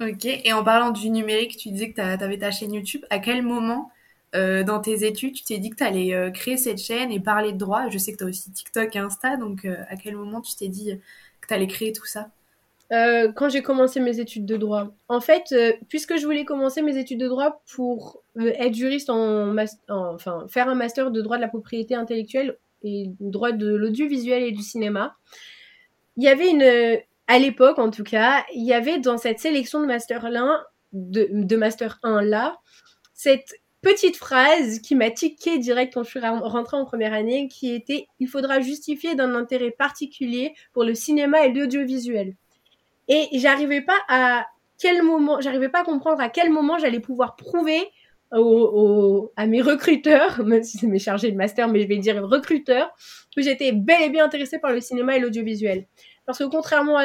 Ok, et en parlant du numérique, tu disais que tu avais ta chaîne YouTube. À quel moment euh, dans tes études, tu t'es dit que tu allais euh, créer cette chaîne et parler de droit? Je sais que tu as aussi TikTok et Insta, donc euh, à quel moment tu t'es dit que tu allais créer tout ça? Quand j'ai commencé mes études de droit. En fait, puisque je voulais commencer mes études de droit pour être juriste en, enfin faire un master de droit de la propriété intellectuelle et droit de l'audiovisuel et du cinéma. Il y avait une, à l'époque en tout cas, il y avait dans cette sélection de Master 1, de, de Master 1 là, cette petite phrase qui m'a tiqué direct quand je suis rentrée en première année, qui était il faudra justifier d'un intérêt particulier pour le cinéma et l'audiovisuel. Et j'arrivais pas à quel moment, j'arrivais pas à comprendre à quel moment j'allais pouvoir prouver au, à mes recruteurs, même si c'est mes chargés de master, mais je vais dire recruteurs, que j'étais bel et bien intéressée par le cinéma et l'audiovisuel. Parce que contrairement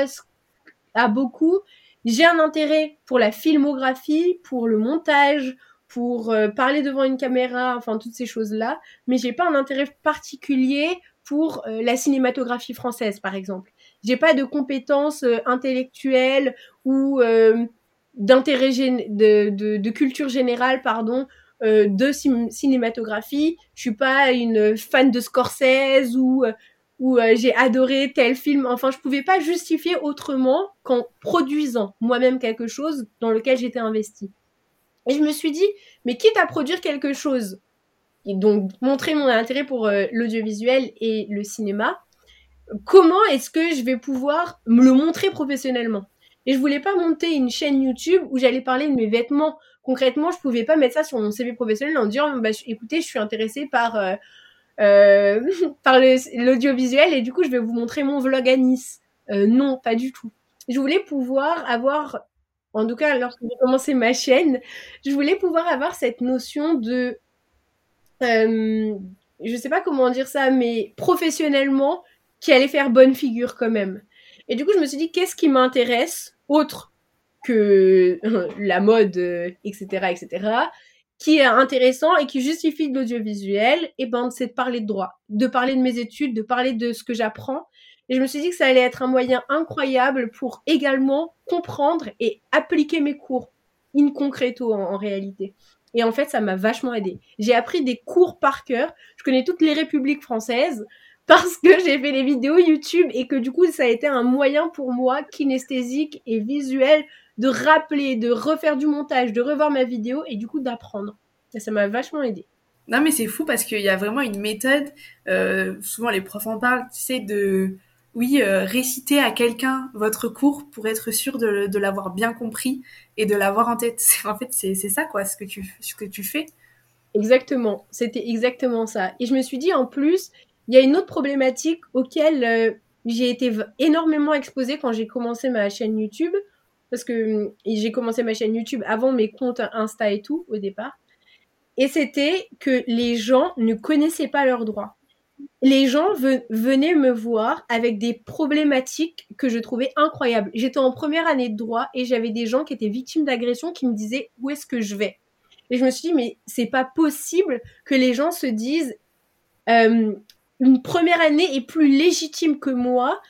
à, beaucoup, j'ai un intérêt pour la filmographie, pour le montage, pour euh, parler devant une caméra, enfin toutes ces choses-là, mais j'ai pas un intérêt particulier pour euh, la cinématographie française, par exemple. J'ai pas de compétences euh, intellectuelles ou d'intérêt de, culture générale, pardon, de cinématographie. Je suis pas une fan de Scorsese ou j'ai adoré tel film. Enfin, je pouvais pas justifier autrement qu'en produisant moi-même quelque chose dans lequel j'étais investie. Et je me suis dit, mais quitte à produire quelque chose, et donc montrer mon intérêt pour euh, l'audiovisuel et le cinéma, comment est-ce que je vais pouvoir me le montrer professionnellement? Et je voulais pas monter une chaîne YouTube où j'allais parler de mes vêtements. Concrètement, je pouvais pas mettre ça sur mon CV professionnel en disant, bah, écoutez, je suis intéressée par euh, euh, l'audiovisuel et du coup, je vais vous montrer mon vlog à Nice. non, pas du tout. Je voulais pouvoir avoir en tout cas lorsque j'ai commencé ma chaîne, je voulais pouvoir avoir cette notion de, euh, je sais pas comment dire ça, mais professionnellement, qui allait faire bonne figure quand même. Et du coup, je me suis dit, qu'est-ce qui m'intéresse, autre que la mode, etc., euh, etc., qui est intéressant et qui justifie de l'audiovisuel, et eh ben, c'est de parler de droit, de parler de mes études, de parler de ce que j'apprends, et je me suis dit que ça allait être un moyen incroyable pour également comprendre et appliquer mes cours in concreto en, réalité. Et en fait, ça m'a vachement aidé. J'ai appris des cours par cœur. Je connais toutes les républiques françaises parce que j'ai fait des vidéos YouTube et que du coup, ça a été un moyen pour moi, kinesthésique et visuel, de rappeler, de refaire du montage, de revoir ma vidéo et du coup d'apprendre. Et ça m'a vachement aidé. Non, mais c'est fou parce qu'il y a vraiment une méthode. Euh, souvent, les profs en parlent, tu sais, de oui, euh, réciter à quelqu'un votre cours pour être sûr de, de l'avoir bien compris et de l'avoir en tête. En fait, c'est ça, quoi, ce que tu, ce que tu fais. Exactement, c'était exactement ça. Et je me suis dit, en plus, il y a une autre problématique auquel euh, j'ai été énormément exposée quand j'ai commencé ma chaîne YouTube. Parce que hum, j'ai commencé ma chaîne YouTube avant mes comptes Insta et tout, au départ. Et c'était que les gens ne connaissaient pas leurs droits les gens venaient me voir avec des problématiques que je trouvais incroyables. J'étais en première année de droit et j'avais des gens qui étaient victimes d'agressions qui me disaient où est-ce que je vais? Et je me suis dit mais c'est pas possible que les gens se disent euh, une première année est plus légitime que moi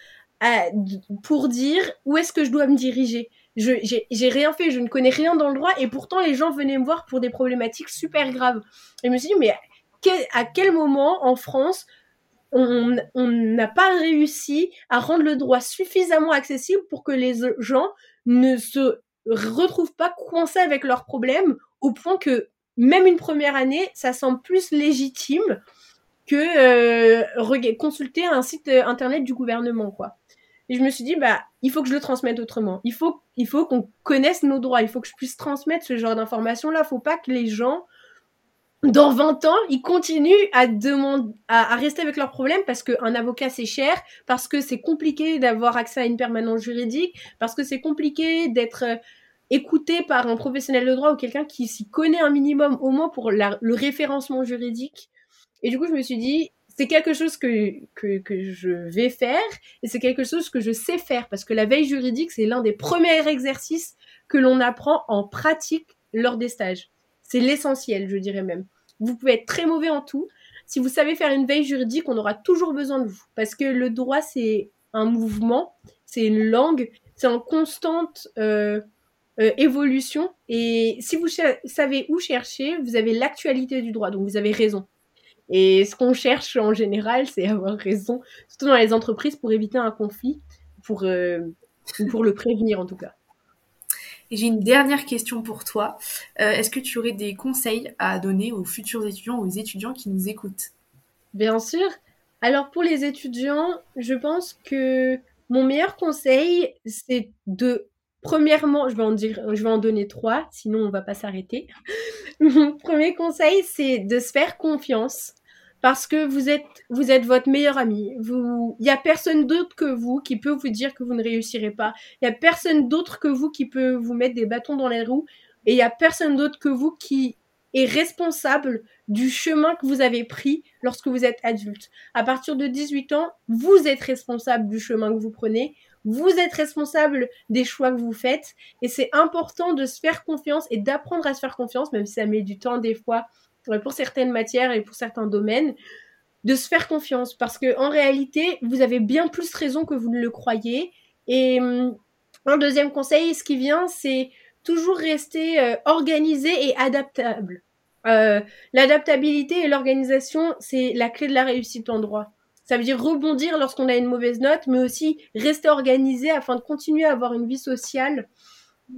pour dire où est-ce que je dois me diriger. Je j'ai rien fait, je ne connais rien dans le droit et pourtant les gens venaient me voir pour des problématiques super graves. Et je me suis dit mais à quel moment en France on n'a pas réussi à rendre le droit suffisamment accessible pour que les gens ne se retrouvent pas coincés avec leurs problèmes au point que même une première année, ça semble plus légitime que euh, consulter un site euh, internet du gouvernement, quoi. Et je me suis dit, bah, il faut que je le transmette autrement. Il faut, il faut qu'on connaisse nos droits. Il faut que je puisse transmettre ce genre d'informations-là. Faut pas que les gens dans 20 ans, ils continuent à demander, à, rester avec leurs problèmes parce qu'un avocat c'est cher, parce que c'est compliqué d'avoir accès à une permanence juridique, parce que c'est compliqué d'être euh, écouté par un professionnel de droit ou quelqu'un qui s'y connaît un minimum au moins pour le référencement juridique. Et du coup, je me suis dit, c'est quelque chose que, que, je vais faire et c'est quelque chose que je sais faire parce que la veille juridique, c'est l'un des premiers exercices que l'on apprend en pratique lors des stages. C'est l'essentiel, je dirais même. Vous pouvez être très mauvais en tout. Si vous savez faire une veille juridique, on aura toujours besoin de vous. Parce que le droit, c'est un mouvement, c'est une langue, c'est en constante euh, euh, évolution. Et si vous savez où chercher, vous avez l'actualité du droit. Donc vous avez raison. Et ce qu'on cherche en général, c'est avoir raison, surtout dans les entreprises, pour éviter un conflit, pour, euh, pour le prévenir en tout cas. Et j'ai une dernière question pour toi. Euh, est-ce que tu aurais des conseils à donner aux futurs étudiants, aux étudiants qui nous écoutent? Bien sûr. Alors pour les étudiants, je pense que mon meilleur conseil, c'est de premièrement, je vais en dire, je vais en donner trois, sinon on va pas s'arrêter. Mon premier conseil, c'est de se faire confiance parce que vous êtes, vous êtes votre meilleur ami. Vous, il y a personne d'autre que vous qui peut vous dire que vous ne réussirez pas. Il y a personne d'autre que vous qui peut vous mettre des bâtons dans les roues. Et il y a personne d'autre que vous qui est responsable du chemin que vous avez pris lorsque vous êtes adulte. À partir de 18 ans, vous êtes responsable du chemin que vous prenez. Vous êtes responsable des choix que vous faites. Et c'est important de se faire confiance et d'apprendre à se faire confiance, même si ça met du temps des fois pour certaines matières et pour certains domaines, de se faire confiance parce que en réalité, vous avez bien plus raison que vous ne le croyez. Et hum, un deuxième conseil, ce qui vient, c'est toujours rester euh, organisé et adaptable. Euh, L'adaptabilité et l'organisation, c'est la clé de la réussite en droit. Ça veut dire rebondir lorsqu'on a une mauvaise note, mais aussi rester organisé afin de continuer à avoir une vie sociale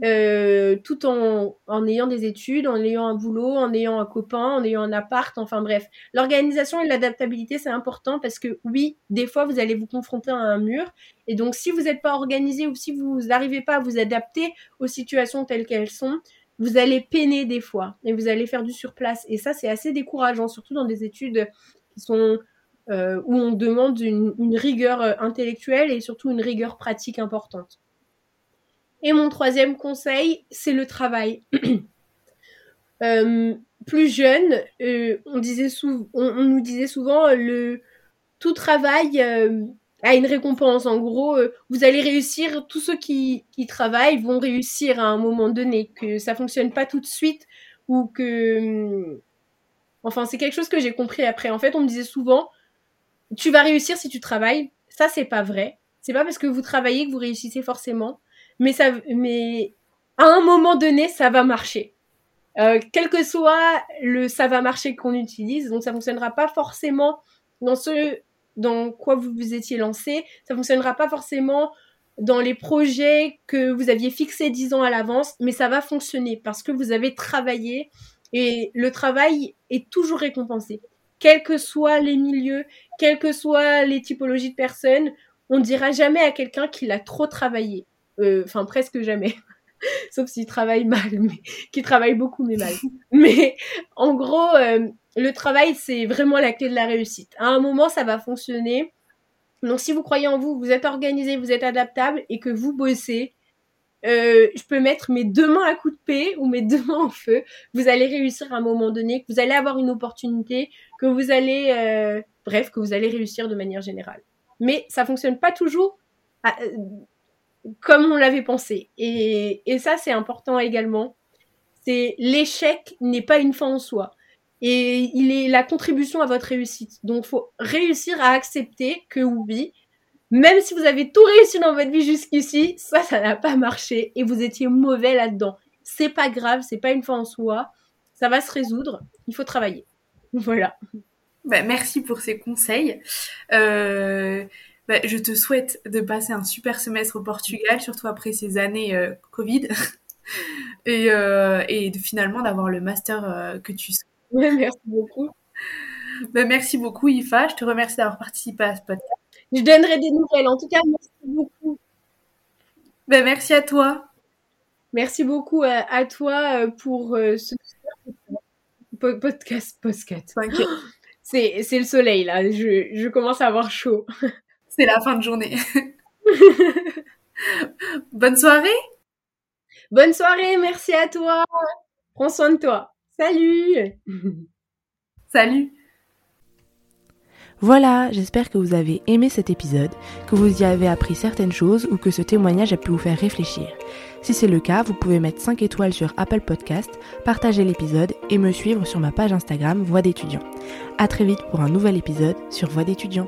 euh, tout en, en ayant des études, en ayant un boulot, en ayant un copain, en ayant un appart, enfin bref. L'organisation et l'adaptabilité, c'est important parce que oui, des fois, vous allez vous confronter à un mur. Et donc, si vous n'êtes pas organisé ou si vous n'arrivez pas à vous adapter aux situations telles qu'elles sont, vous allez peiner des fois et vous allez faire du surplace. Et ça, c'est assez décourageant, surtout dans des études qui sont euh, où on demande une, rigueur euh, intellectuelle et surtout une rigueur pratique importante. Et mon troisième conseil, c'est le travail. Euh, plus jeune, on, disait on, nous disait souvent le tout travail a une récompense. En gros, vous allez réussir. Tous ceux qui, qui travaillent vont réussir à un moment donné. Que ça fonctionne pas tout de suite ou que Enfin, c'est quelque chose que j'ai compris après. En fait, on me disait souvent, tu vas réussir si tu travailles. Ça, c'est pas vrai. C'est pas parce que vous travaillez que vous réussissez forcément mais ça, mais à un moment donné, ça va marcher. Euh, quel que soit le ça va marcher qu'on utilise, donc ça fonctionnera pas forcément dans ce dans quoi vous vous étiez lancé, ça fonctionnera pas forcément dans les projets que vous aviez fixés dix ans à l'avance, mais ça va fonctionner parce que vous avez travaillé et le travail est toujours récompensé. Quels que soient les milieux, quelles que soient les typologies de personnes, on dira jamais à quelqu'un qu'il a trop travaillé. Euh, enfin presque jamais. Sauf s'il travaille mal, mais qui travaille beaucoup mais mal. Mais en gros, euh, le travail c'est vraiment la clé de la réussite. À un moment, ça va fonctionner. Donc si vous croyez en vous, vous êtes organisé, vous êtes adaptable et que vous bossez, euh, je peux mettre mes deux mains à coup de paix ou mes deux mains en feu. Vous allez réussir à un moment donné, que vous allez avoir une opportunité, que vous allez, bref, que vous allez réussir de manière générale. Mais ça fonctionne pas toujours comme on l'avait pensé. Et, ça, c'est important également. C'est l'échec n'est pas une fin en soi. Et il est la contribution à votre réussite. Donc, faut réussir à accepter que oui, même si vous avez tout réussi dans votre vie jusqu'ici, ça, ça n'a pas marché et vous étiez mauvais là-dedans. C'est pas grave, c'est pas une fin en soi. Ça va se résoudre. Il faut travailler. Voilà. Bah, merci pour ces conseils. Euh, bah, je te souhaite de passer un super semestre au Portugal, surtout après ces années euh, Covid, et, euh, et de, finalement d'avoir le master que tu souhaites. Ouais, merci beaucoup. Bah, merci beaucoup, Ifa. Je te remercie d'avoir participé à ce podcast. Je donnerai des nouvelles. En tout cas, merci beaucoup. Merci à toi. Merci beaucoup à, à toi pour ce podcast. podcast. C'est, c'est le soleil là. Je, je commence à avoir chaud. C'est la fin de journée. Bonne soirée. Bonne soirée, merci à toi. Prends soin de toi. Salut. Salut. Voilà, j'espère que vous avez aimé cet épisode, que vous y avez appris certaines choses ou que ce témoignage a pu vous faire réfléchir. Si c'est le cas, vous pouvez mettre 5 étoiles sur Apple Podcast, partager l'épisode et me suivre sur ma page Instagram Voix d'étudiant. À très vite pour un nouvel épisode sur Voix d'étudiant.